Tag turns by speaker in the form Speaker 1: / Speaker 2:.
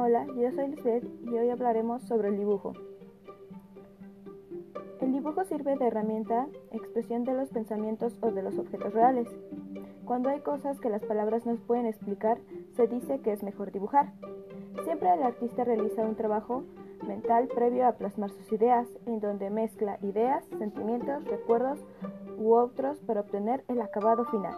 Speaker 1: Hola, yo soy Lisbeth y hoy hablaremos sobre el dibujo. El dibujo sirve de herramienta, expresión de los pensamientos o de los objetos reales. Cuando hay cosas que las palabras no pueden explicar, se dice que es mejor dibujar. Siempre el artista realiza un trabajo mental previo a plasmar sus ideas, en donde mezcla ideas, sentimientos, recuerdos u otros para obtener el acabado final.